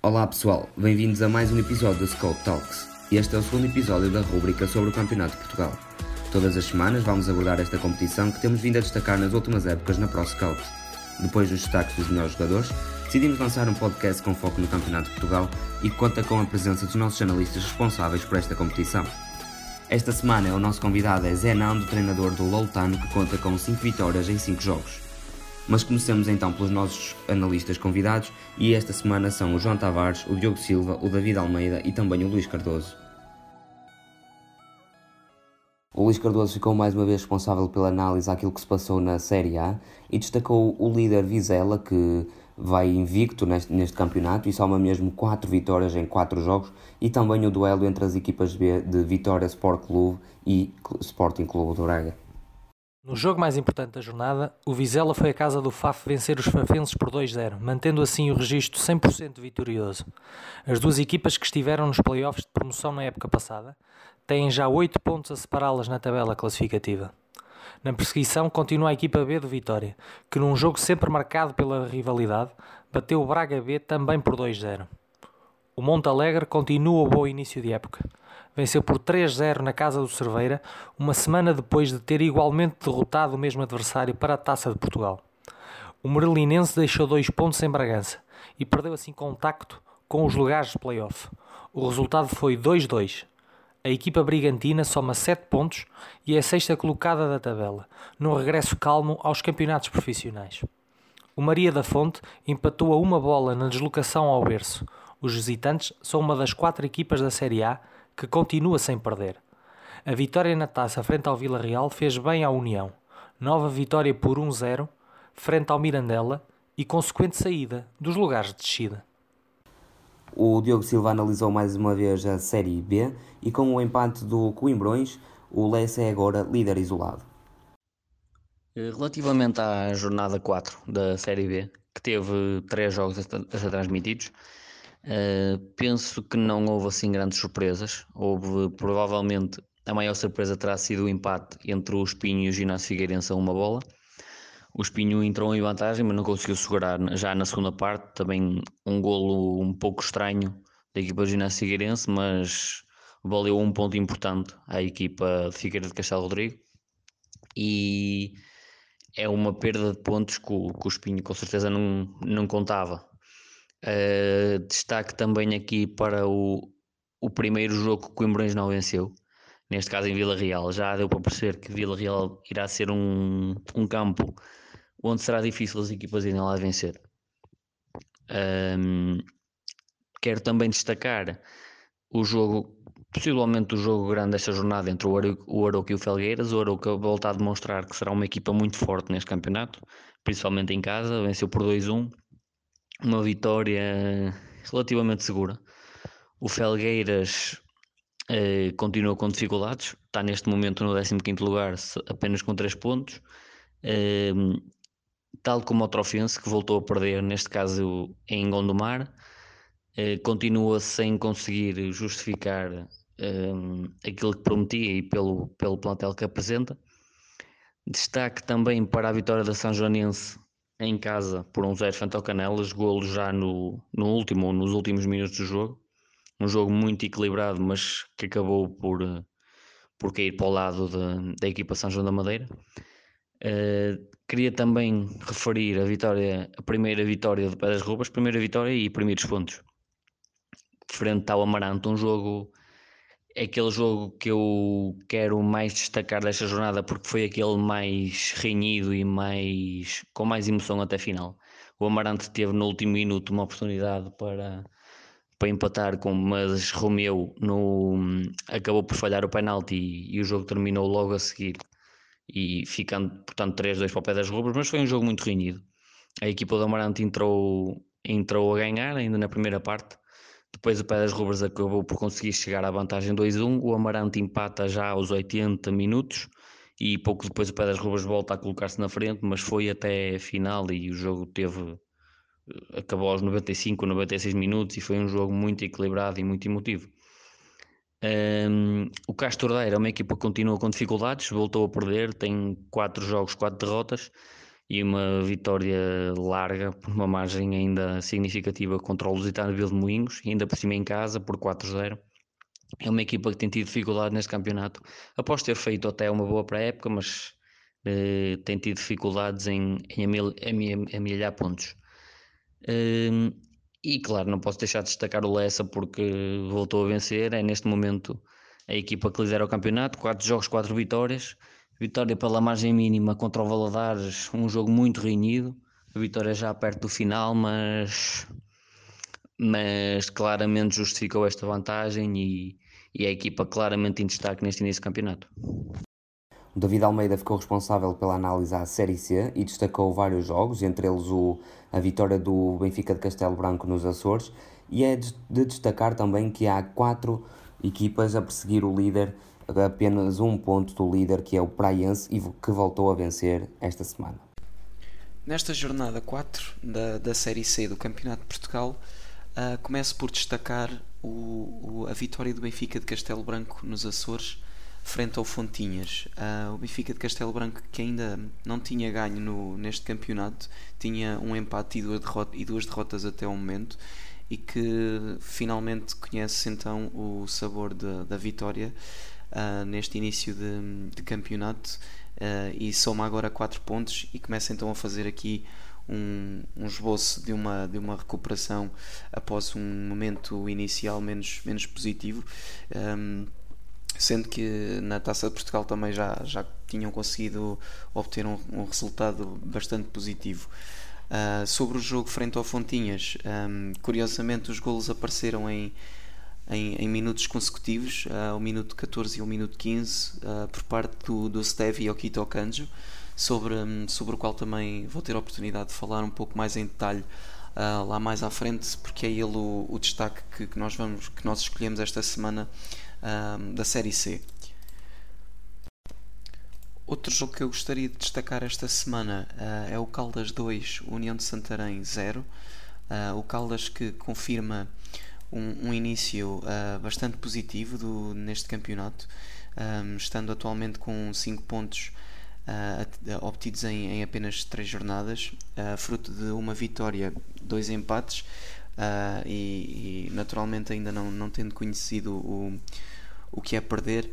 Olá pessoal, bem-vindos a mais um episódio do Scout Talks. Este é o segundo episódio da rúbrica sobre o Campeonato de Portugal. Todas as semanas vamos abordar esta competição que temos vindo a destacar nas últimas épocas na Pro Scout. Depois dos destaques dos melhores jogadores, decidimos lançar um podcast com foco no Campeonato de Portugal e que conta com a presença dos nossos analistas responsáveis por esta competição. Esta semana o nosso convidado é Zé Nando, treinador do Loutano, que conta com 5 vitórias em 5 jogos. Mas comecemos então pelos nossos analistas convidados e esta semana são o João Tavares, o Diogo Silva, o David Almeida e também o Luís Cardoso. O Luís Cardoso ficou mais uma vez responsável pela análise àquilo que se passou na Série A e destacou o líder Vizela, que vai invicto neste, neste campeonato e soma mesmo 4 vitórias em 4 jogos, e também o duelo entre as equipas B de Vitória Sport Clube e Sporting Clube do Braga. No jogo mais importante da jornada, o Vizela foi à casa do FAF vencer os fafenses por 2-0, mantendo assim o registro 100% vitorioso. As duas equipas que estiveram nos playoffs de promoção na época passada têm já 8 pontos a separá-las na tabela classificativa. Na perseguição continua a equipa B do Vitória, que num jogo sempre marcado pela rivalidade, bateu o Braga B também por 2-0. O Monte Alegre continua o bom início de época venceu por 3-0 na casa do Cerveira, uma semana depois de ter igualmente derrotado o mesmo adversário para a Taça de Portugal. O Merlinense deixou dois pontos em Bragança e perdeu assim contacto com os lugares de playoff. O resultado foi 2-2. A equipa brigantina soma 7 pontos e é a sexta colocada da tabela, num regresso calmo aos campeonatos profissionais. O Maria da Fonte empatou a uma bola na deslocação ao berço. Os visitantes são uma das quatro equipas da Série A que continua sem perder. A vitória na taça frente ao Vila Real fez bem à União. Nova vitória por 1-0 frente ao Mirandela e consequente saída dos lugares de descida. O Diogo Silva analisou mais uma vez a Série B e com o empate do Coimbrões, o Lessa é agora líder isolado. Relativamente à jornada 4 da Série B, que teve três jogos a ser transmitidos, Uh, penso que não houve assim grandes surpresas. Houve provavelmente a maior surpresa terá sido o empate entre o Espinho e o Ginásio Figueirense a uma bola. O Espinho entrou em vantagem, mas não conseguiu segurar já na segunda parte. Também um golo um pouco estranho da equipa do Ginásio Figueirense, mas valeu um ponto importante à equipa de Figueira de Castelo Rodrigo. E é uma perda de pontos que o, que o Espinho com certeza não, não contava Uh, destaque também aqui para o, o primeiro jogo que o Coimbrões não venceu, neste caso em Vila Real. Já deu para perceber que Vila Real irá ser um, um campo onde será difícil as equipas irem lá vencer. Um, quero também destacar o jogo, possivelmente o jogo grande desta jornada entre o Arouca e o Felgueiras. O Arouca volta a demonstrar que será uma equipa muito forte neste campeonato, principalmente em casa, venceu por 2-1 uma vitória relativamente segura. O Felgueiras eh, continua com dificuldades, está neste momento no 15 lugar, apenas com 3 pontos. Eh, tal como o Trofense, que voltou a perder, neste caso em Gondomar, eh, continua sem conseguir justificar eh, aquilo que prometia e pelo, pelo plantel que apresenta. Destaque também para a vitória da São Joanense em casa por um zero frente ao Canelas, golo já no, no último nos últimos minutos do jogo. Um jogo muito equilibrado, mas que acabou por, por cair para o lado de, da equipa São João da Madeira. Uh, queria também referir a vitória, a primeira vitória de Pedras Rubas, primeira vitória e primeiros pontos. Frente ao Amaranto, um jogo aquele jogo que eu quero mais destacar desta jornada porque foi aquele mais renhido e mais com mais emoção até final. O Amarante teve no último minuto uma oportunidade para, para empatar, com, mas Romeu no, acabou por falhar o penalti e, e o jogo terminou logo a seguir e ficando portanto 3-2 para o pé das rubras, mas foi um jogo muito renhido. A equipa do Amarante entrou, entrou a ganhar ainda na primeira parte depois o Pedras Rubras acabou por conseguir chegar à vantagem 2-1. O Amarante empata já aos 80 minutos e pouco depois o Pedras Rubras volta a colocar-se na frente, mas foi até a final e o jogo teve acabou aos 95, 96 minutos e foi um jogo muito equilibrado e muito emotivo. Um, o Castordeira é uma equipa que continua com dificuldades, voltou a perder, tem 4 jogos, 4 derrotas e uma vitória larga por uma margem ainda significativa contra o Lusitano de Moinhos, ainda por cima em casa por 4-0. É uma equipa que tem tido dificuldade neste campeonato, após ter feito até uma boa pré-época, mas eh, tem tido dificuldades em, em amelhar pontos. Eh, e claro, não posso deixar de destacar o Lessa porque voltou a vencer, é neste momento a equipa que lidera o campeonato, 4 jogos, 4 vitórias, Vitória pela margem mínima contra o Valadares, um jogo muito reunido. A vitória já perto do final, mas, mas claramente justificou esta vantagem e, e a equipa claramente em destaque neste início do campeonato. David Almeida ficou responsável pela análise à Série C e destacou vários jogos, entre eles o, a vitória do Benfica de Castelo Branco nos Açores, e é de destacar também que há quatro equipas a perseguir o líder apenas um ponto do líder que é o Praiense e que voltou a vencer esta semana. Nesta jornada 4 da, da Série C do Campeonato de Portugal, uh, começo por destacar o, o, a vitória do Benfica de Castelo Branco nos Açores frente ao Fontinhas. Uh, o Benfica de Castelo Branco, que ainda não tinha ganho no, neste campeonato, tinha um empate e duas, derrota, e duas derrotas até o momento e que finalmente conhece então o sabor de, da vitória uh, neste início de, de campeonato uh, e soma agora 4 pontos e começa então a fazer aqui um, um esboço de uma, de uma recuperação após um momento inicial menos, menos positivo. Um, sendo que na Taça de Portugal também já, já tinham conseguido obter um, um resultado bastante positivo. Uh, sobre o jogo frente ao Fontinhas, um, curiosamente os golos apareceram em em, em minutos consecutivos, uh, o minuto 14 e o minuto 15, uh, ah, por parte do, do Steve e Okito Kanjo, sobre, um, sobre o qual também vou ter a oportunidade de falar um pouco mais em detalhe uh, lá mais à frente, porque é ele o, o destaque que, que, nós vamos, que nós escolhemos esta semana da Série C. Outro jogo que eu gostaria de destacar esta semana uh, é o Caldas 2, União de Santarém 0. Uh, o Caldas que confirma um, um início uh, bastante positivo do, neste campeonato, um, estando atualmente com 5 pontos uh, obtidos em, em, apenas 3 jornadas, uh, fruto de uma vitória, dois empates e, e, naturalmente ainda não, não tendo conhecido o, o que é perder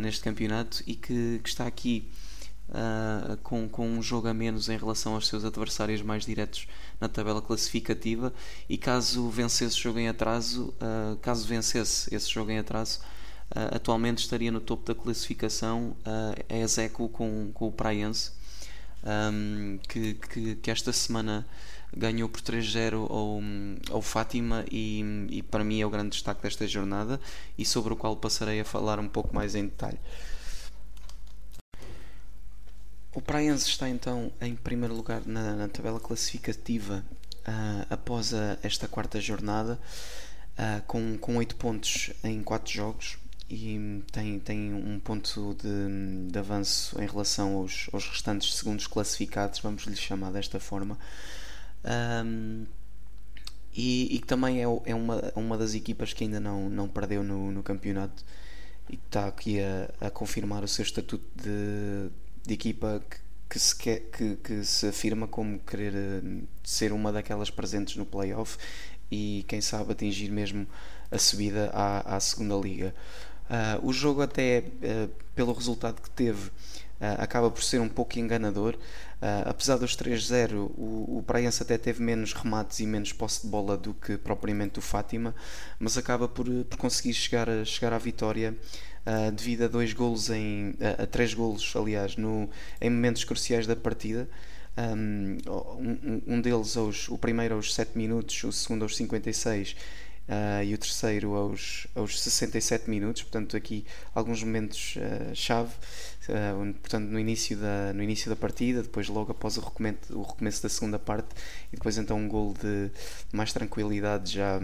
neste campeonato e que, que está aqui uh, com, com um jogo a menos em relação aos seus adversários mais diretos na tabela classificativa e caso vencesse o jogo em atraso, uh, caso vencesse esse jogo em atraso, uh, atualmente estaria no topo da classificação uh, é Ezeco com, com o Praiense um, que, que, que, esta semana ganhou por 3-0 ao, ao Fátima e, e para mim é o grande destaque desta jornada e sobre o qual passarei a falar um pouco mais em detalhe. O Praiense está então em primeiro lugar na, na tabela classificativa uh, após a, esta quarta jornada, uh, com, com 8 pontos em 4 jogos e tem, tem um ponto de, de avanço em relação aos, aos restantes segundos classificados, vamos lhe chamar desta forma. Um, e, e também é, é uma, uma das equipas que ainda não, não perdeu no, no campeonato e está aqui a, a confirmar o seu estatuto de, de equipa que, que, se, que, que se afirma como querer eh, ser uma daquelas presentes no playoff e quem sabe atingir mesmo a subida à, à segunda liga. Uh, o jogo até uh, pelo resultado que teve uh, acaba por ser um pouco enganador. apesar dos 3-0, o, o Praense até teve menos remates e menos posse de bola do que propriamente o Fátima, mas acaba por, por conseguir chegar, a, chegar à vitória uh, devido a dois golos em a, a três golos aliás no em momentos cruciais da partida. Um, um, deles aos, o primeiro aos 7 minutos o segundo aos 56 uh, ah, e o terceiro aos, aos 67 minutos. Portanto aqui alguns momentos uh, chave Uh, portanto no início da no início da partida depois logo após o recomeço, o recomeço da segunda parte e depois então um gol de mais tranquilidade já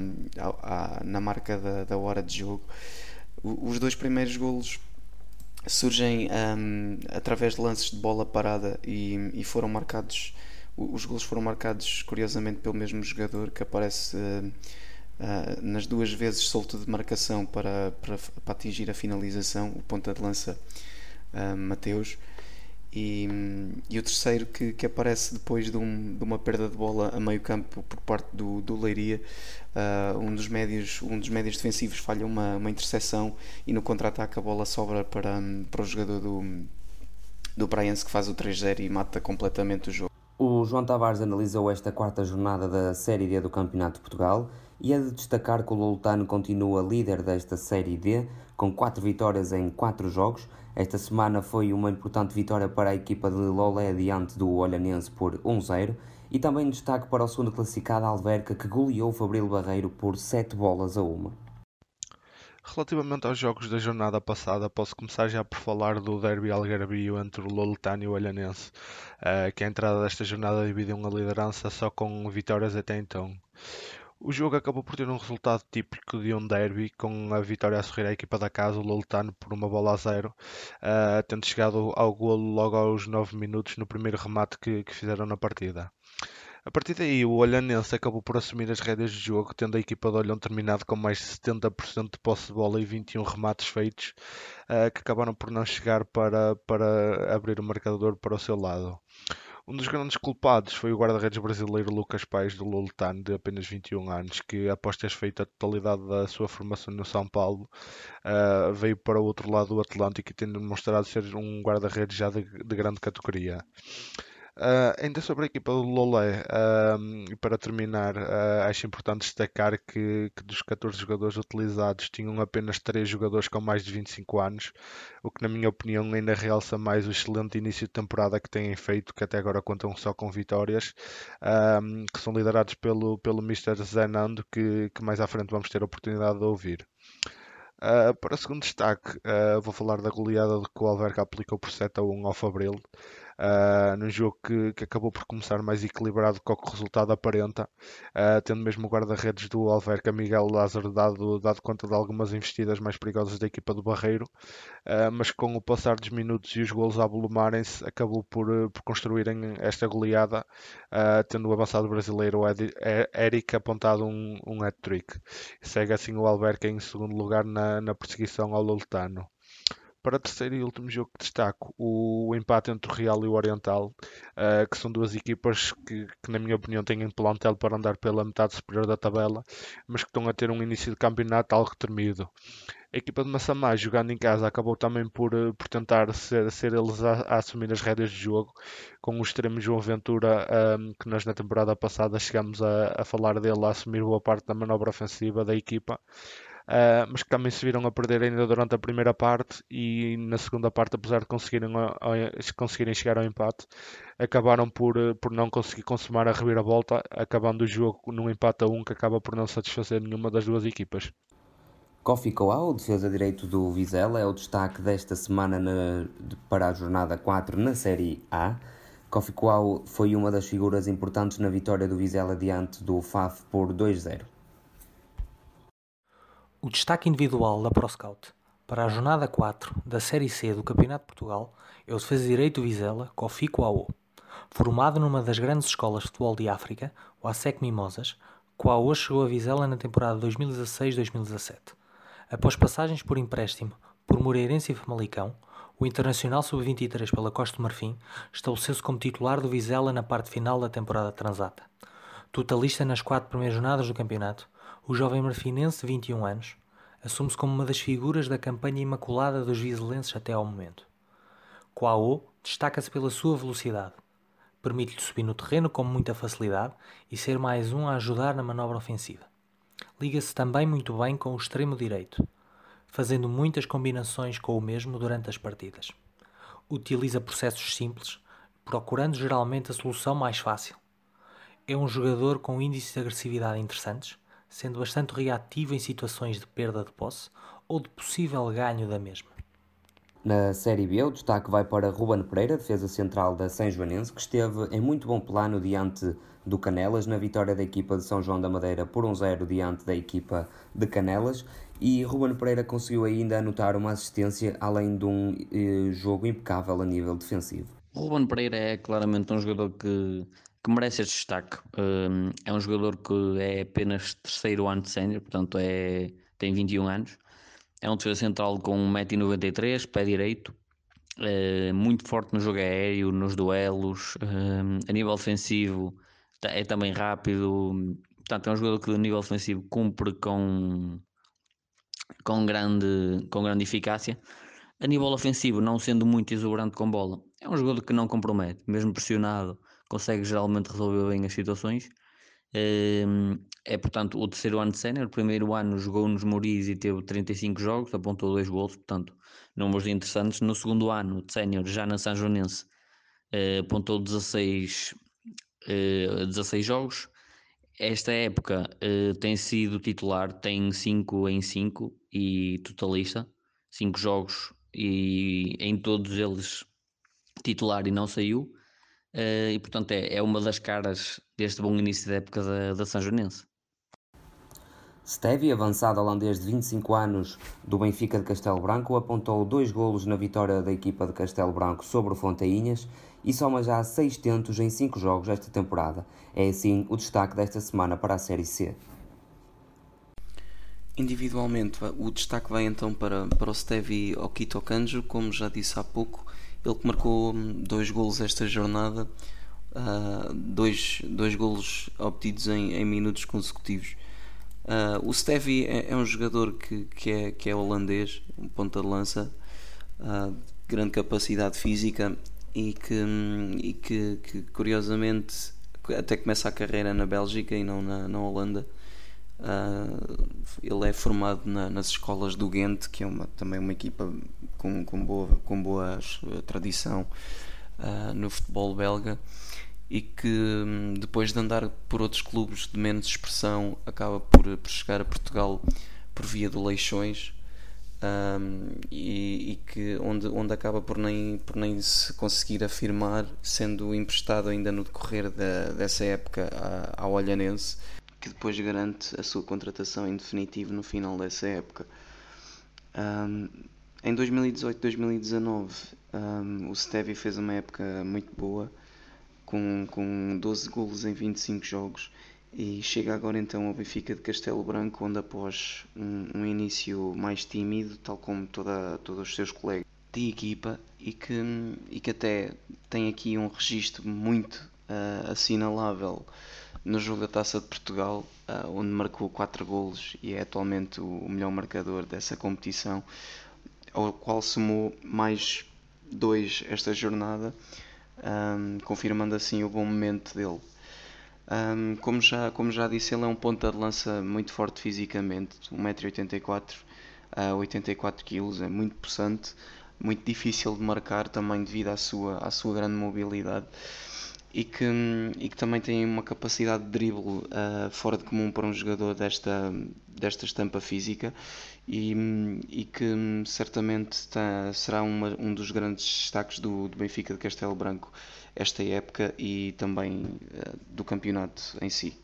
na marca da, da hora de jogo os dois primeiros golos surgem um, através de lances de bola parada e, e, foram marcados os golos foram marcados curiosamente pelo mesmo jogador que aparece uh, uh, nas duas vezes solto de marcação para, para, para, atingir a finalização o ponta de lança uh, Mateus E, e o terceiro que, que aparece depois de, um, de, uma perda de bola a meio campo por parte do, do Leiria, uh, um, dos médios, um dos médios defensivos falha uma, uma interseção e no contra-ataque a bola sobra para, para o jogador do, do Briança que faz o 3-0 e mata completamente o jogo. O João Tavares analisou esta quarta jornada da Série D do Campeonato de Portugal e é de destacar que o Lolotano continua líder desta Série D, com 4 vitórias em 4 jogos, esta semana foi uma importante vitória para a equipa de Lolé diante do Olhanense por 1-0 e também destaque para o segundo classificado Alverca que goleou o Fabril Barreiro por 7 bolas a uma. Relativamente aos jogos da jornada passada, posso começar já por falar do derby algarabio entre o Loletano e o Olhanense, eh, que a entrada desta jornada dividiu uma liderança só com vitórias até então. O jogo acabou por ter um resultado típico de um derby, com a vitória a sorrir à equipa da casa, o Loletano, por uma bola a zero, uh, tendo chegado ao golo logo aos 9 minutos no primeiro remate que, que fizeram na partida. A partir daí, o Olhanense acabou por assumir as rédeas de jogo, tendo a equipa de Olhão terminado com mais de 70% de posse de bola e 21 remates feitos, uh, que acabaram por não chegar para, para abrir o marcador para o seu lado. Um dos grandes culpados foi o guarda-redes brasileiro Lucas Paes do Loletano, de apenas 21 anos, que após ter feito a totalidade da sua formação no São Paulo, uh, veio para o outro lado do Atlântico e tendo demonstrado ser um guarda-redes já de, de grande categoria. Uh, ainda sobre a equipa do Lolé, uh, para terminar, uh, acho importante destacar que, que, dos 14 jogadores utilizados tinham apenas 3 jogadores com mais de 25 anos, o que, na minha opinião, ainda realça mais o excelente início de temporada que têm feito, que até agora contam só com vitórias, que são liderados pelo, pelo Mr. Zenando, que, que mais à frente vamos ter a oportunidade de ouvir. Uh, para o segundo destaque, uh, vou falar da goleada que o Alverca aplicou por 7 a 1 ao Fabril uh, num jogo que, que, acabou por começar mais equilibrado do que o resultado aparenta, uh, tendo mesmo o guarda-redes do Alverca, Miguel Lázaro, dado, dado conta de algumas investidas mais perigosas da equipa do Barreiro, uh, mas com o passar dos minutos e os golos a volumarem-se, acabou por, por construírem esta goleada, tendo o avançado brasileiro Eric apontado um, um hat-trick. Segue assim o Alverca em segundo lugar na, na perseguição ao Loltano. Para o terceiro e último jogo que destaco, o empate entre o Real e o Oriental, uh, que são duas equipas que, que, na minha opinião, têm plantel para andar pela metade superior da tabela, mas que estão a ter um início de campeonato algo tremido. A equipa de Massamá, jogando em casa, acabou também por, eh, por tentar ser, ser eles a, a, assumir as rédeas de jogo, com o extremo João Ventura, um, ehm, que nós na temporada passada chegámos a, a falar dele a assumir boa parte da manobra ofensiva da equipa uh, mas que também se viram a perder ainda durante a primeira parte e na segunda parte, apesar de conseguirem, a, a, conseguirem chegar ao empate, acabaram por, por não conseguir consumar a reviravolta, acabando o jogo num empate a um que acaba por não satisfazer nenhuma das duas equipas. Kofi Coal, defesa direito do Vizela, é o destaque desta semana na, para a jornada 4 na Série A. Kofi Coal foi uma das figuras importantes na vitória do Vizela diante do FAF por 2-0. O destaque individual da ProScout para a jornada 4 da Série C do Campeonato de Portugal é o defesa direito Vizela Kofi Kouao. Formado numa das grandes escolas de futebol de África, o ASEC Mimosas, Kouao chegou a Vizela na temporada 2016-2017. Após passagens por empréstimo por Moreirense e Famalicão, o Internacional Sub-23 pela Costa do Marfim estabeleceu-se como titular do Vizela na parte final da temporada transata. Totalista nas quatro primeiras jornadas do campeonato, o jovem marfinense de 21 anos assume-se como uma das figuras da campanha imaculada dos vizelenses até ao momento. Quao destaca-se pela sua velocidade. Permite-lhe subir no terreno com muita facilidade e ser mais um a ajudar na manobra ofensiva. Liga-se também muito bem com o extremo direito, fazendo muitas combinações com o mesmo durante as partidas. Utiliza processos simples, procurando geralmente a solução mais fácil. É um jogador com índices de agressividade interessantes, sendo bastante reativo em situações de perda de posse ou de possível ganho da mesma. Na Série B, o destaque vai para Ruben Pereira, defesa central da São Joanense, que esteve em muito bom plano diante do Canelas na vitória da equipa de São João da Madeira por 1-0 diante da equipa de Canelas e Ruben Pereira conseguiu ainda anotar uma assistência além de um eh, jogo impecável a nível defensivo. Ruben Pereira é claramente um jogador que que merece este destaque. Um, é um jogador que é apenas terceiro ano de sénior, portanto é, tem 21 anos. É um defesa central com 1,93m, pé direito, uh, muito forte no jogo aéreo, nos duelos, uh, a nível ofensivo é também rápido. Portanto, é um jogador que a nível ofensivo cumpre com, com, grande, com grande eficácia. A nível ofensivo, não sendo muito exuberante com bola, é um jogador que não compromete, mesmo pressionado, consegue geralmente resolver bem as situações. Ehm, é, portanto, o terceiro ano de sénior. O primeiro ano jogou nos Moris e teve 35 jogos, apontou dois gols, portanto, números interessantes. No segundo ano de sénior, já na São Joanense, eh, apontou 16, 16 eh, jogos. Esta época eh, tem sido titular, tem 5 em 5 e totalista, 5 jogos e em todos eles titular e não saiu. Uh, e portanto é, é uma das caras deste bom início da época da, da São Joanense. Stevi, avançado holandês de 25 anos do Benfica de Castelo Branco, apontou dois golos na vitória da equipa de Castelo Branco sobre o Fontainhas e soma já seis tentos em cinco jogos esta temporada. É assim o destaque desta semana para a Série C. Individualmente, o destaque vai então para, para o Stevi Okito Kanjo, como já disse há pouco, ele que marcou hum, dois golos esta jornada, uh, dois, dois golos obtidos em, em minutos consecutivos. Uh, o Stevie é, é, um jogador que, que, é, que é holandês, um ponta de lança, uh, de grande capacidade física e que, hum, e que, que, curiosamente até começa a carreira na Bélgica e não na, na Holanda. Uh, ele é formado na, nas escolas do Ghent, que é uma, também uma equipa com, com, boa, com boa tradição uh, no futebol belga e que hum, depois de andar por outros clubes de menos expressão acaba por, por chegar a Portugal por via do Leixões um, e, e, que onde, onde acaba por nem, por nem se conseguir afirmar sendo emprestado ainda no decorrer da, dessa época ao Olhanense que depois garante a sua contratação em definitivo no final dessa época. Um, em 2018-2019, um, o Stevie fez uma época muito boa, com, com 12 golos em 25 jogos, e chega agora então ao Benfica de Castelo Branco, onde após um, um início mais tímido, tal como toda, todos os seus colegas de equipa, e que, e que até tem aqui um registro muito uh, assinalável no jogo da Taça de Portugal, uh, onde marcou 4 golos e é atualmente o melhor marcador dessa competição, ao qual somou mais dois esta jornada, confirmando assim o bom momento dele. Como, já, como já disse, ele é um ponta de lança muito forte fisicamente, 1,84m, uh, 84kg, é muito possante, muito difícil de marcar também devido à sua, à sua grande mobilidade e que, e que também tem uma capacidade de drible uh, fora de comum para um jogador desta, desta estampa física e, e que certamente está, será uma, um dos grandes destaques do, do Benfica de Castelo Branco esta época e também uh, do campeonato em si.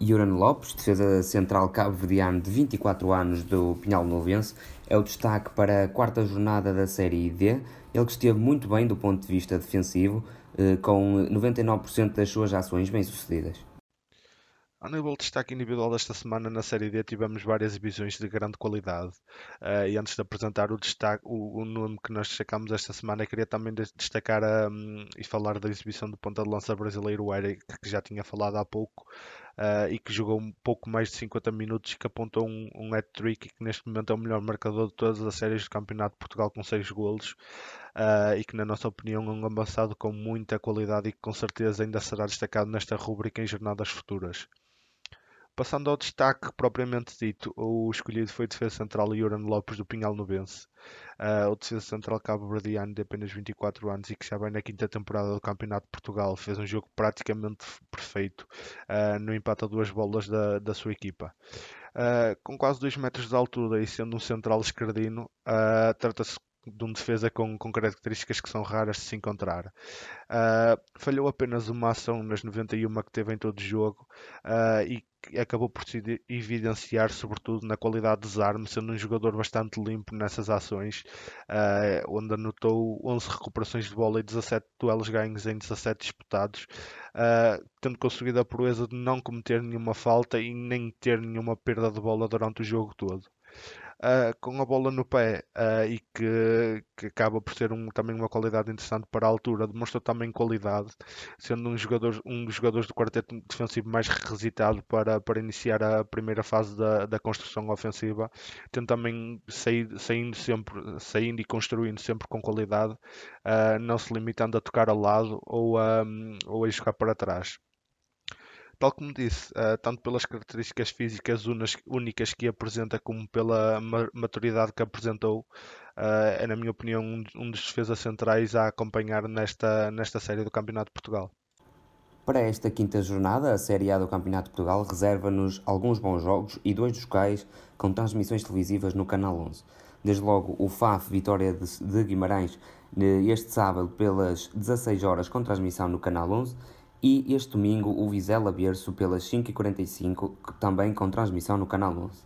Yuran Lopes, defesa central cabo-verdiano de 24 anos do Pinhal Novense, é o destaque para a quarta jornada da Série D. Ele que esteve muito bem do ponto de vista defensivo, com 99% das suas ações bem-sucedidas. A nível de destaque individual desta semana na Série D tivemos várias exibições de grande qualidade uh, e antes de apresentar o, destaque, o, o, nome que nós destacamos esta semana queria também destacar um, e falar da exibição do ponta de lança brasileiro Eric que já tinha falado há pouco uh, e que jogou um pouco mais de 50 minutos que apontou um, um hat-trick e que neste momento é o melhor marcador de todas as séries do Campeonato de Portugal com 6 golos uh, e que na nossa opinião é um avançado com muita qualidade e que com certeza ainda será destacado nesta rubrica em jornadas futuras. Passando ao destaque propriamente dito, o escolhido foi o defesa central Yoran Lopes do Pinhal Novense. Uh, o defesa central cabo-verdiano de apenas 24 anos e que já vai na quinta temporada do Campeonato de Portugal fez um jogo praticamente perfeito uh, no empate a duas bolas da, da sua equipa. Uh, com quase 2 metros de altura e sendo um central esquerdino, trata-se de um defesa com, com, características que são raras de se encontrar. Uh, falhou apenas uma ação nas 91 que teve em todo o jogo uh, e acabou por se evidenciar sobretudo na qualidade de desarme, sendo um jogador bastante limpo nessas ações, uh, onde anotou 11 recuperações de bola e 17 duelos ganhos em 17 disputados, tendo conseguido a proeza de não cometer nenhuma falta e nem ter nenhuma perda de bola durante o jogo todo. Uh, com a bola no pé uh, e que, que, acaba por ser um, também uma qualidade interessante para a altura, demonstrou também qualidade, sendo um, jogador, um dos jogadores do quarteto defensivo mais requisitado para, para iniciar a primeira fase da, da construção ofensiva, tendo também saído, saindo sempre saindo e construindo sempre com qualidade, uh, não se limitando a tocar ao lado ou a, ou a jogar para trás tal como disse, uh, tanto pelas características físicas unas, únicas que apresenta, como pela maturidade que apresentou, uh, é, na minha opinião, um, um, dos defesas centrais a acompanhar nesta, nesta série do Campeonato de Portugal. Para esta quinta jornada, a Série A do Campeonato de Portugal reserva-nos alguns bons jogos e dois dos quais com transmissões televisivas no Canal 11. Desde logo o FAF Vitória de, Guimarães, eh, este sábado pelas 16 horas com transmissão no Canal 11 e este domingo o Vizela Berço pelas 5h45, também com transmissão no Canal 11.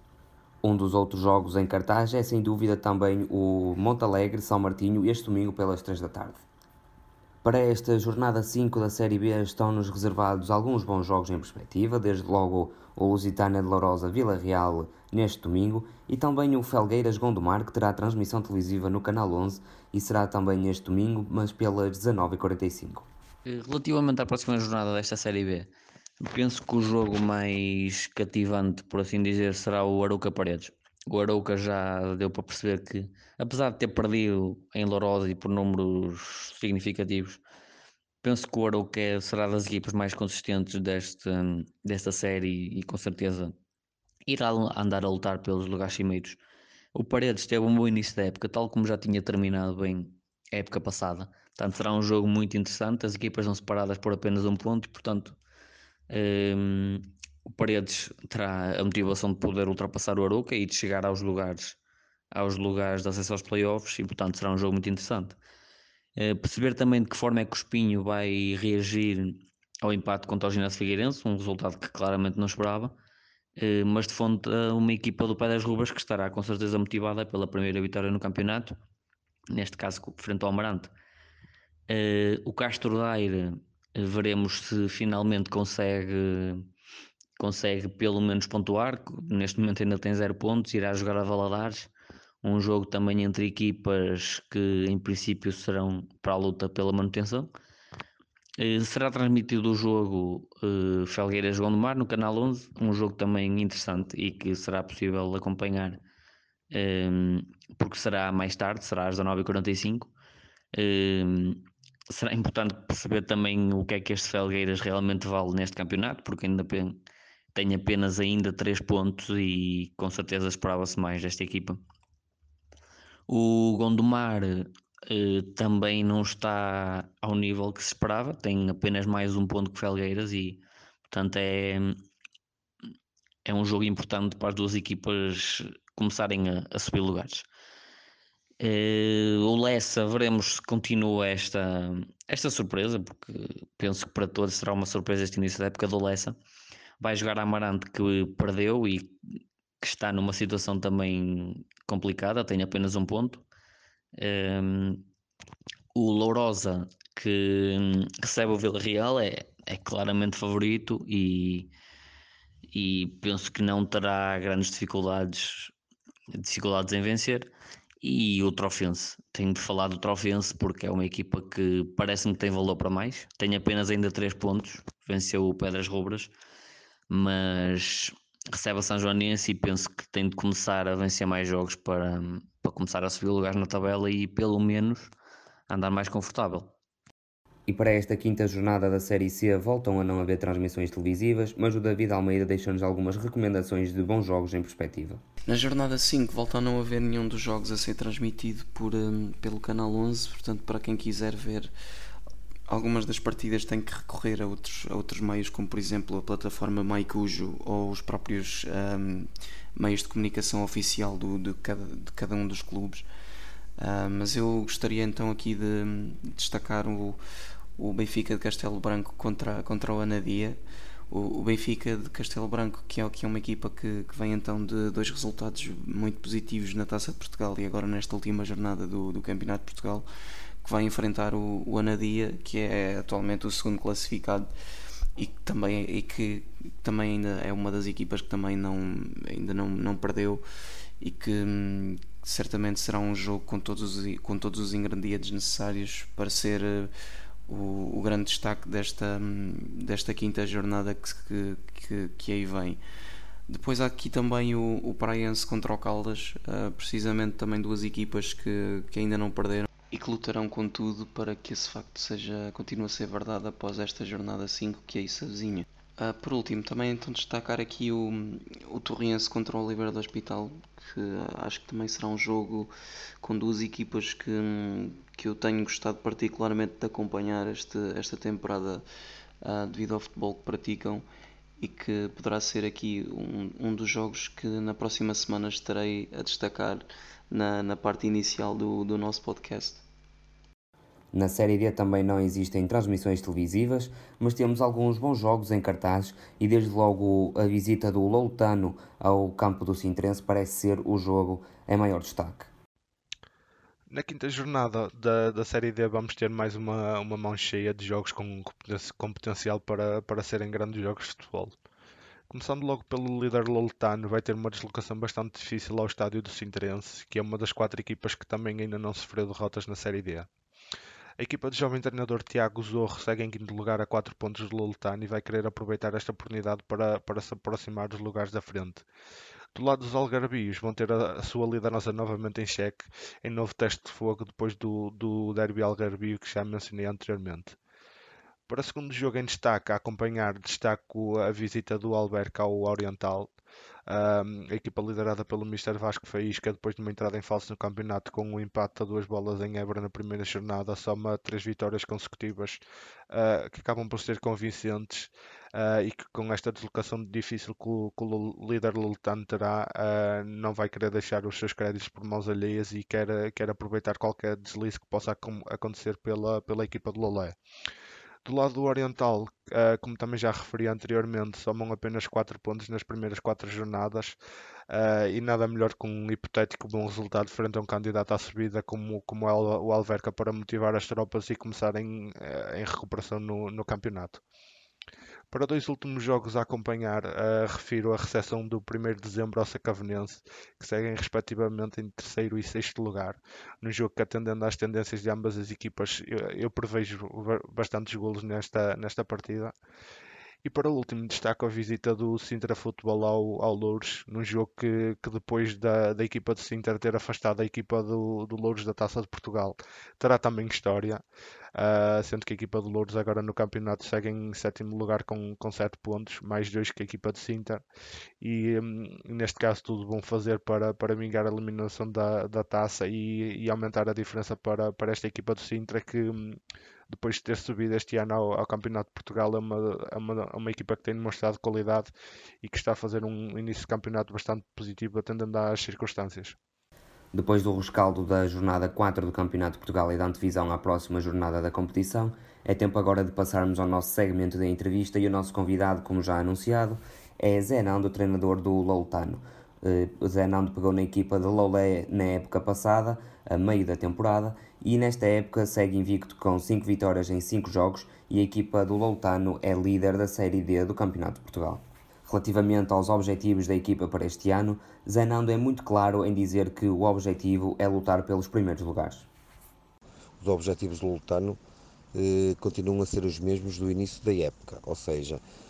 Um dos outros jogos em cartaz é sem dúvida também o Montalegre São Martinho este domingo pelas 3 da tarde. Para esta jornada 5 da Série B estão-nos reservados alguns bons jogos em perspectiva, desde logo o Lusitana de Lourosa Vila Real neste domingo e também o Felgueiras Gondomar que terá transmissão televisiva no Canal 11 e será também neste domingo, mas pelas 19h45. Relativamente à próxima jornada desta Série B, penso que o jogo mais cativante, por assim dizer, será o Arouca Paredes. O Arouca já deu para perceber que, apesar de ter perdido em Lourosa e por números significativos, penso que o Arouca será das equipas mais consistentes deste, desta série e com certeza irá andar a lutar pelos lugares cimeiros. O Paredes teve um bom início da época, tal como já tinha terminado bem a época passada Portanto, será um jogo muito interessante. As equipas são separadas por apenas um ponto portanto, um, o Paredes terá a motivação de poder ultrapassar o Aruca e de chegar aos lugares, aos lugares de acesso aos playoffs e, portanto, será um jogo muito interessante. Uh, perceber também de que forma é que o Espinho vai reagir ao empate contra o Ginásio Figueirense, um resultado que claramente não esperava, uh, mas de fonte uma equipa do Pé das Rubas que estará com certeza motivada pela primeira vitória no campeonato, neste caso frente ao Amarante. Uh, o Castro Daire, eh, veremos se finalmente consegue, consegue pelo menos pontuar. Neste momento ainda tem zero pontos, irá jogar a Valadares. Um jogo também entre equipas que em princípio serão para a luta pela manutenção. Uh, será transmitido o jogo uh, Felgueiras Gondomar no Canal 11, um jogo também interessante e que será possível acompanhar um, porque será mais tarde, será às 19h45. Um, será importante perceber também o que é que este Felgueiras realmente vale neste campeonato, porque ainda tem apenas ainda 3 pontos e com certeza esperava-se mais desta equipa. O Gondomar eh, também não está ao nível que se esperava, tem apenas mais um ponto que Felgueiras e portanto é, é um jogo importante para as duas equipas começarem a, a subir lugares. O Lessa, veremos se continua esta, esta surpresa, porque penso que para todos será uma surpresa este início da época do Lessa. Vai jogar Amarante que perdeu e que está numa situação também complicada, tem apenas um ponto. Um, ehm, o Lourosa, que recebe o Vila Real, é, é claramente favorito e, e penso que não terá grandes dificuldades, dificuldades em vencer. E o Trofense, tenho de falar do Trofense porque é uma equipa que parece-me que tem valor para mais. Tem apenas ainda 3 pontos, venceu o Pedras Rubras, mas recebe a São Joanense e penso que tem de começar a vencer mais jogos para, para começar a subir lugares na tabela e pelo menos andar mais confortável. E para esta quinta jornada da Série C voltam a não haver transmissões televisivas, mas o David Almeida deixa-nos algumas recomendações de bons jogos em perspectiva. Na jornada 5 volta a não haver nenhum dos jogos a ser transmitido por, um, pelo Canal 11, portanto para quem quiser ver algumas das partidas tem que recorrer a outros, a outros meios, como por exemplo a plataforma MyCujo ou os próprios um, meios de comunicação oficial do, de, cada, de cada um dos clubes. Uh, mas eu gostaria então aqui de destacar o, o Benfica de Castelo Branco contra, contra o Anadia. O, Benfica de Castelo Branco, que é, que é uma equipa que, que vem então de dois resultados muito positivos na Taça de Portugal e agora nesta última jornada do, do Campeonato de Portugal, que vai enfrentar o, o Anadia, que é atualmente o segundo classificado. e que também, e que também ainda é uma das equipas que também não, ainda não, não perdeu e que hum, certamente será um jogo com todos os, com todos os ingredientes necessários para ser uh, o, o, grande destaque desta, hum, desta quinta jornada que, que, que aí vem. Depois há aqui também o, o Praense contra o Caldas, uh, precisamente também duas equipas que, que ainda não perderam e que lutarão com tudo para que esse facto seja continue a ser verdade após esta jornada 5 que aí se avizinha. Uh, por último, também então destacar aqui o, o Torriense contra o Oliveira do Hospital, que acho que também será um jogo com duas equipas que, que eu tenho gostado particularmente de acompanhar este, esta temporada uh, devido ao futebol que praticam e que poderá ser aqui um, um dos jogos que na próxima semana estarei a destacar na, na parte inicial do, do nosso podcast. Na Série D também não existem transmissões televisivas, mas temos alguns bons jogos em cartaz e desde logo a visita do Loutano ao campo do Sintrense parece ser o jogo em maior destaque. Na quinta jornada da, da Série D vamos ter mais uma, uma mão cheia de jogos com, com potencial para, para serem grandes jogos de futebol. Começando logo pelo líder Loletano, vai ter uma deslocação bastante difícil ao estádio do Sintrense, que é uma das quatro equipas que também ainda não sofreu derrotas na Série D. A equipa de jovem treinador Tiago Zorro segue em quinto lugar a 4 pontos de Loletano e vai querer aproveitar esta oportunidade para, para se aproximar dos lugares da frente. Do lado dos Algarbios, vão ter a, a sua liderança novamente em xeque em novo teste de fogo depois do, do derby Algarbio que já mencionei anteriormente. Para o segundo jogo em destaque, a acompanhar, destaco a visita do Alberca ao Oriental, um, a equipa liderada pelo Mr. Vasco Faísca, depois de uma entrada em falso no campeonato com um empate a duas bolas em Évora na primeira jornada, soma três vitórias consecutivas uh, que acabam por ser convincentes uh, e que com esta deslocação difícil que o, que o líder luletano terá, uh, não vai querer deixar os seus créditos por mãos alheias e quer, quer aproveitar qualquer deslize que possa acontecer pela, pela equipa de Lolé. Do lado do Oriental, uh, como também já referi anteriormente, somam apenas 4 pontos nas primeiras 4 jornadas uh, e nada melhor que um hipotético bom resultado frente a um candidato à subida como, como é o Alverca para motivar as tropas e começarem uh, em recuperação no, no campeonato. Para dois últimos jogos a acompanhar, uh, refiro a recepção do 1 de dezembro ao Sacavenense, que seguem respectivamente em terceiro e sexto lugar, num jogo que atendendo às tendências de ambas as equipas, eu, eu prevejo bastantes golos nesta, nesta partida. E para o último, destaco a visita do Sintra Futebol ao, ao Louros, num jogo que, que depois da, da equipa do Sintra ter afastado a equipa do, do Louros da Taça de Portugal, terá também história, uh, sendo que a equipa do Louros agora no campeonato segue em sétimo lugar com, com 7 pontos, mais dois que a equipa de Sintra, e um, neste caso tudo vão fazer para, para vingar a eliminação da, da taça e, e aumentar a diferença para, para esta equipa do Sintra que um, depois de ter subido este ano ao, ao Campeonato de Portugal, é uma, é uma, é uma, equipa que tem demonstrado qualidade e que está a fazer um início de campeonato bastante positivo, atendendo às circunstâncias. Depois do rescaldo da jornada 4 do Campeonato de Portugal e da antevisão à próxima jornada da competição, é tempo agora de passarmos ao nosso segmento da entrevista e o nosso convidado, como já anunciado, é Zé Nando, treinador do Loutano. Uh, Zé Nando pegou na equipa de Lolé na época passada, a meio da temporada, e nesta época segue invicto com 5 vitórias em 5 jogos e a equipa do Loutano é líder da Série D do Campeonato de Portugal. Relativamente aos objetivos da equipa para este ano, Zenando é muito claro em dizer que o objetivo é lutar pelos primeiros lugares. Os objetivos do Lutano eh, continuam a ser os mesmos do início da época, ou seja, eh,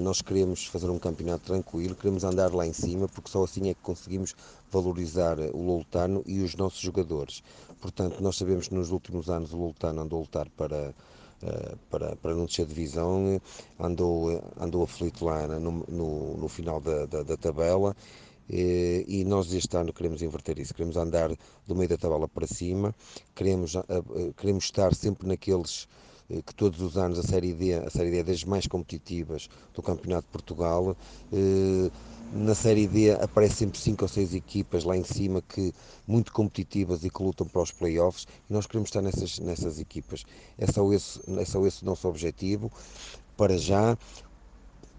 nós queremos fazer um campeonato tranquilo, queremos andar lá em cima, porque só assim é que conseguimos valorizar o Lutano e os nossos jogadores. Portanto, nós sabemos que nos últimos anos o Lutano andou a lutar para eh, para, para não descer de divisão, andou, andou aflito lá no, no, no final da, da, da tabela e, nós este ano queremos inverter isso, queremos andar do meio da tabela para cima, queremos, queremos estar sempre naqueles eh, que todos os anos a Série D, a Série D é das mais competitivas do Campeonato de Portugal. Eh, na Série D aparecem sempre cinco ou seis equipas lá em cima que muito competitivas e que lutam para os playoffs e nós queremos estar nessas, nessas equipas. É só, esse, é só esse o nosso objetivo para já.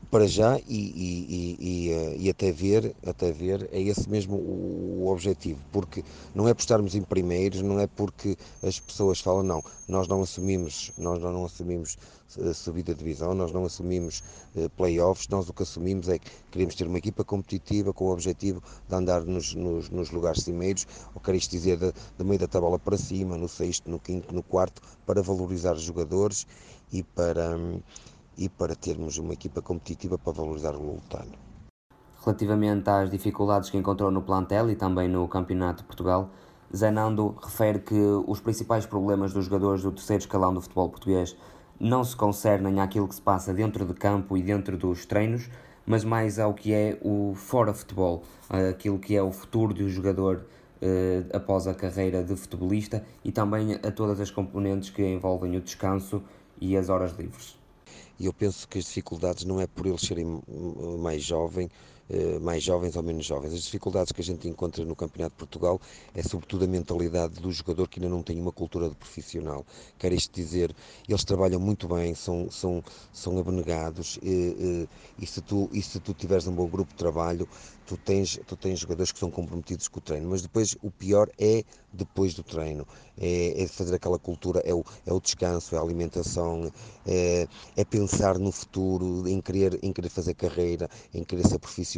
Para já e, e, e, eh, e, até ver, até ver, é esse mesmo o, o, objetivo, porque não é por estarmos em primeiros, não é porque as pessoas falam, não, nós não assumimos, nós não assumimos uh, subida de divisão, nós não assumimos uh, playoffs, nós o que assumimos é que queremos ter uma equipa competitiva com o objetivo de andar nos, nos, nos lugares cimeiros, ou quero isto dizer, do meio da tabela para cima, no sexto, no quinto, no quarto, para valorizar os jogadores e para... E para termos uma equipa competitiva para valorizar o Lutano. Relativamente às dificuldades que encontrou no plantel e também no Campeonato de Portugal, Zenando refere que os principais problemas dos jogadores do terceiro escalão do futebol português não se concernem àquilo que se passa dentro de campo e dentro dos treinos, mas mais ao que é o fora futebol, aquilo que é o futuro do jogador eh, após a carreira de futebolista e também a todas as componentes que envolvem o descanso e as horas livres e eu penso que as dificuldades não é por eles serem mais jovens, eh, mais jovens ou menos jovens. As dificuldades que a gente encontra no Campeonato de Portugal é sobretudo a mentalidade do jogador que ainda não tem uma cultura de profissional. Quer isto dizer, eles trabalham muito bem, são, são, são abnegados e, e, se tu, e se tu tiveres um bom grupo de trabalho, tu tens, tu tens jogadores que são comprometidos com o treino, mas depois o pior é depois do treino, é, é fazer aquela cultura, é o, é o descanso, é a alimentação, é, é pensar no futuro, em querer, em querer fazer carreira, em querer ser profissional.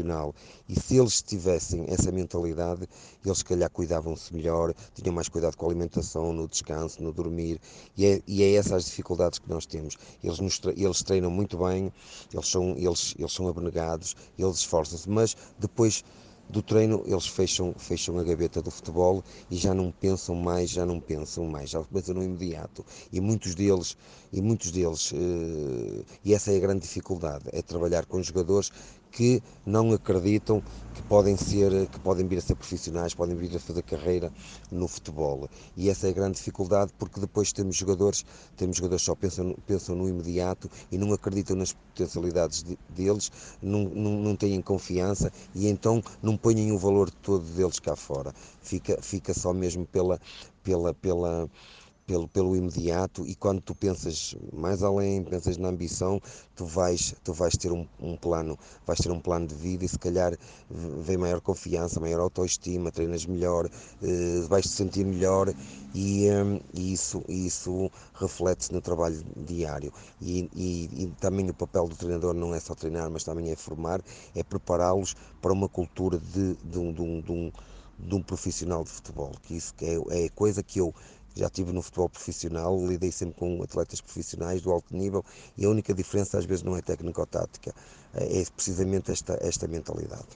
E se eles tivessem essa mentalidade, eles se calhar cuidavam-se melhor, tinham mais cuidado com a alimentação, no descanso, no dormir, e é, e é essas as dificuldades que nós temos. Eles, nos, eles treinam muito bem, eles são, eles, eles são abnegados, eles esforçam-se, mas depois depois do treino eles fecham, fecham a gaveta do futebol e já não pensam mais, já não pensam mais, já pensam no imediato. E muitos deles, e muitos deles, eh, e essa é a grande dificuldade, é trabalhar com jogadores que não acreditam que podem ser, que podem vir a ser profissionais, podem vir a fazer carreira no futebol. E essa é a grande dificuldade porque depois temos jogadores, temos jogadores que só pensam, pensam no imediato e não acreditam nas potencialidades de, deles, não, não, não têm confiança e então não põem o valor todo deles cá fora. Fica, fica só mesmo pela, pela, pela pelo, pelo imediato e quando tu pensas mais além, pensas na ambição, tu vais, tu vais ter um, um plano, vais ter um plano de vida e se calhar vem maior confiança, maior autoestima, treinas melhor, eh, vais te sentir melhor e, um, e isso, isso reflete-se no trabalho diário. E, e, e, também o papel do treinador não é só treinar, mas também é formar, é prepará-los para uma cultura de, de, um, de, um, de, um, de um profissional de futebol, que isso é, é coisa que eu já estive no futebol profissional, lidei sempre com atletas profissionais do alto nível e a única diferença às vezes não é técnica ou tática, é precisamente esta, esta mentalidade.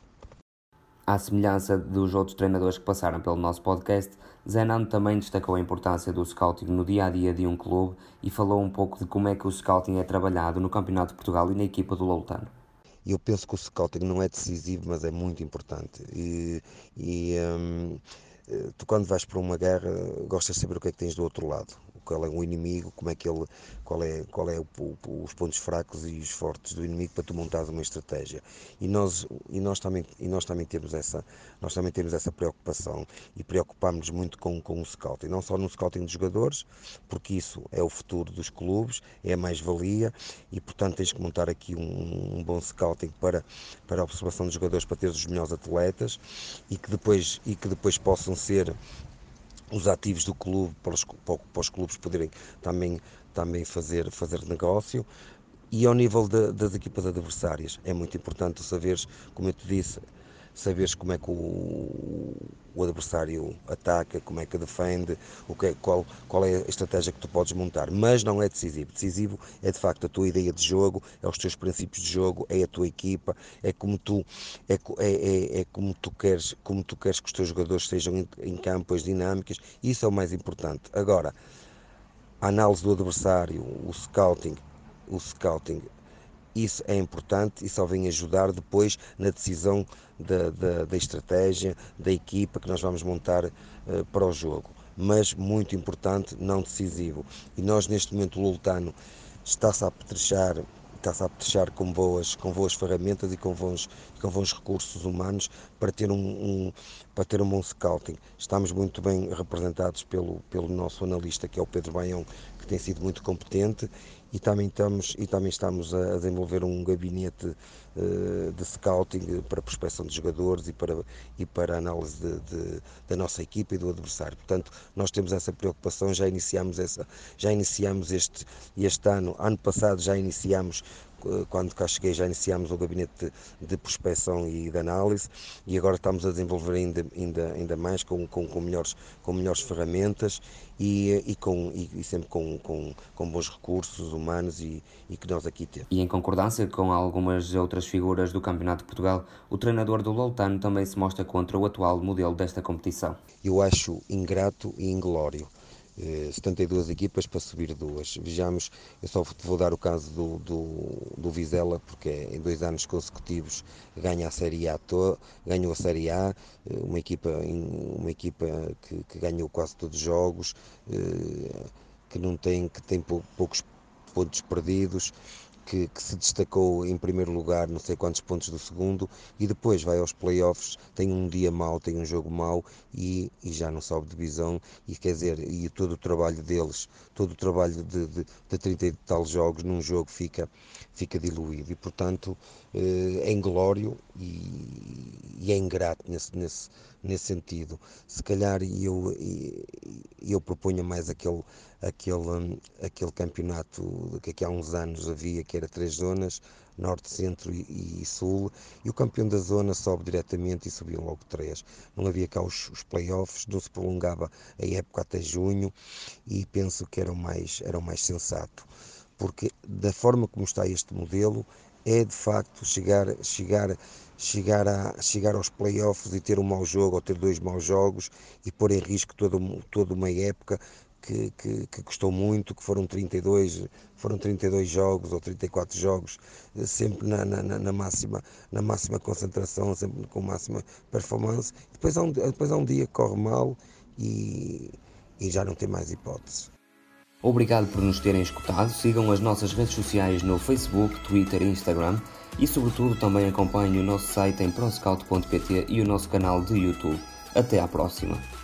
À semelhança dos outros treinadores que passaram pelo nosso podcast, Zenando também destacou a importância do scouting no dia a dia de um clube e falou um pouco de como é que o scouting é trabalhado no Campeonato de Portugal e na equipa do Loutano. Eu penso que o scouting não é decisivo, mas é muito importante. E, e um, tu quando vais para uma guerra gostas de saber o que é que tens do outro lado qual é o inimigo, como é que ele, qual é, qual é o, o, os pontos fracos e os fortes do inimigo para tu montares uma estratégia. E nós, e nós, também, e nós também temos essa, nós também temos essa preocupação e preocupamos-nos muito com, com o scouting, não só no scouting dos jogadores, porque isso é o futuro dos clubes, é a mais-valia e portanto tens que montar aqui um, um, bom scouting para, para a observação dos jogadores para ter os melhores atletas e que depois, e que depois possam ser os ativos do clube para os, para os clubes poderem também, também fazer, fazer negócio. E ao nível de, das equipas adversárias, é muito importante saberes, como eu te disse, saberes como é que o, o adversário ataca, como é que defende, o que é, qual, qual é a estratégia que tu podes montar. Mas não é decisivo. Decisivo é de facto a tua ideia de jogo, é os teus princípios de jogo, é a tua equipa, é como tu, é, é, é, é como tu queres, como tu queres que os teus jogadores sejam em, em as dinâmicas. Isso é o mais importante. Agora, a análise do adversário, o scouting, o scouting isso é importante e só vem ajudar depois na decisão da, da, da estratégia, da equipa que nós vamos montar uh, para o jogo. Mas muito importante, não decisivo. E nós neste momento o Lultano está-se a apetrechar está-se a apetrechar com boas, com boas ferramentas e com bons, com bons recursos humanos para ter um, um, para ter um bom scouting. Estamos muito bem representados pelo, pelo nosso analista, que é o Pedro Baião, que tem sido muito competente e também estamos, e também estamos a desenvolver um gabinete uh, de scouting para prospecção de jogadores e para, e para análise de, de, da nossa equipa e do adversário. Portanto, nós temos essa preocupação, já iniciamos, essa, já iniciamos este, este ano, ano passado já iniciamos eh, quando cá cheguei já iniciámos o gabinete de, de prospecção e de análise e agora estamos a desenvolver ainda, ainda, ainda mais com, com, com, melhores, com melhores ferramentas e, e, com, e, sempre com, com, com, bons recursos humanos e, e, que nós aqui temos. E em concordância com algumas outras figuras do Campeonato de Portugal, o treinador do Loutano também se mostra contra o atual modelo desta competição. Eu acho ingrato e inglório 72 eh, equipas para subir duas. Vejamos, eu só vou dar o caso do, do, do Vizela, porque é, em dois anos consecutivos ganha a Série A, ganhou a Série A, eh, uma equipa, uma equipa que, que ganhou quase todos os jogos, eh, que não tem, que tem poucos pontos perdidos, que, que, se destacou em primeiro lugar, não sei quantos pontos do segundo, e depois vai aos playoffs, tem um dia mau, tem um jogo mau e, e já não sobe divisão. E quer dizer, e todo o trabalho deles, todo o trabalho de, de, de 30 e tal jogos num jogo fica, fica diluído. E portanto eh, é inglório e, e é ingrato nesse, nesse, nesse sentido. Se calhar eu, eu proponho mais aquele aquele, aquele campeonato que aqui há uns anos havia, que era três zonas, norte, centro e, e, sul, e o campeão da zona sobe diretamente e subiam logo três. Não havia cá os, os playoffs, não se prolongava a época até junho e penso que era o mais, era o mais sensato, porque da forma como está este modelo, é de facto chegar, chegar, chegar, a, chegar aos playoffs e ter um mau jogo ou ter dois maus jogos e pôr em risco toda, toda uma época que, que, que, custou muito, que foram 32, foram 32 jogos ou 34 jogos, eh, sempre na, na, na, máxima, na máxima concentração, sempre com máxima performance. Depois há um, depois há um dia que corre mal e, e já não tem mais hipótese. Obrigado por nos terem escutado. Sigam as nossas redes sociais no Facebook, Twitter e Instagram e, sobretudo, também acompanhem o nosso site em proscout.pt e o nosso canal de YouTube. Até à próxima!